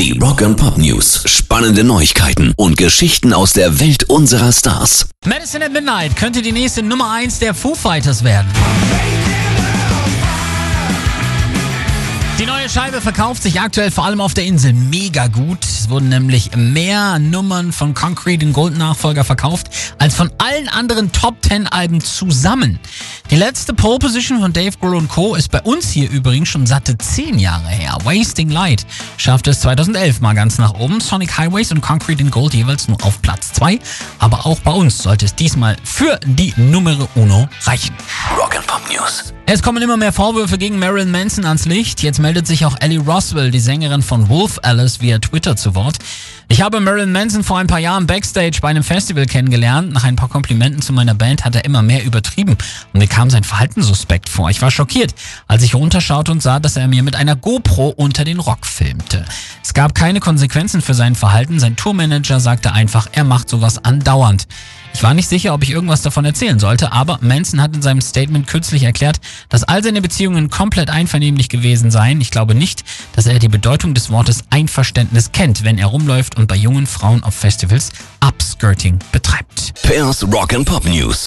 Die Rock and Pop News. Spannende Neuigkeiten und Geschichten aus der Welt unserer Stars. Medicine at Midnight könnte die nächste Nummer 1 der Foo Fighters werden. Die neue Scheibe verkauft sich aktuell vor allem auf der Insel mega gut. Es wurden nämlich mehr Nummern von Concrete und Gold Nachfolger verkauft als von allen anderen Top 10 Alben zusammen. Die letzte Pole Position von Dave Grohl Co. ist bei uns hier übrigens schon satte 10 Jahre her. Wasting Light schaffte es 2011 mal ganz nach oben. Sonic Highways und Concrete in Gold jeweils nur auf Platz 2. Aber auch bei uns sollte es diesmal für die Numero Uno reichen. Rock and News. Es kommen immer mehr Vorwürfe gegen Marilyn Manson ans Licht. Jetzt meldet sich auch Ellie Roswell, die Sängerin von Wolf Alice, via Twitter zu Wort. Ich habe Marilyn Manson vor ein paar Jahren backstage bei einem Festival kennengelernt. Nach ein paar Komplimenten zu meiner Band hat er immer mehr übertrieben und mir kam sein Verhalten suspekt vor. Ich war schockiert, als ich runterschaute und sah, dass er mir mit einer GoPro unter den Rock filmte. Es gab keine Konsequenzen für sein Verhalten. Sein Tourmanager sagte einfach, er macht sowas andauernd. Ich war nicht sicher, ob ich irgendwas davon erzählen sollte, aber Manson hat in seinem Statement kürzlich erklärt, dass all seine Beziehungen komplett einvernehmlich gewesen seien. Ich glaube nicht, dass er die Bedeutung des Wortes Einverständnis kennt, wenn er rumläuft und bei jungen Frauen auf Festivals Upskirting betreibt. Pairs Rock and Pop News.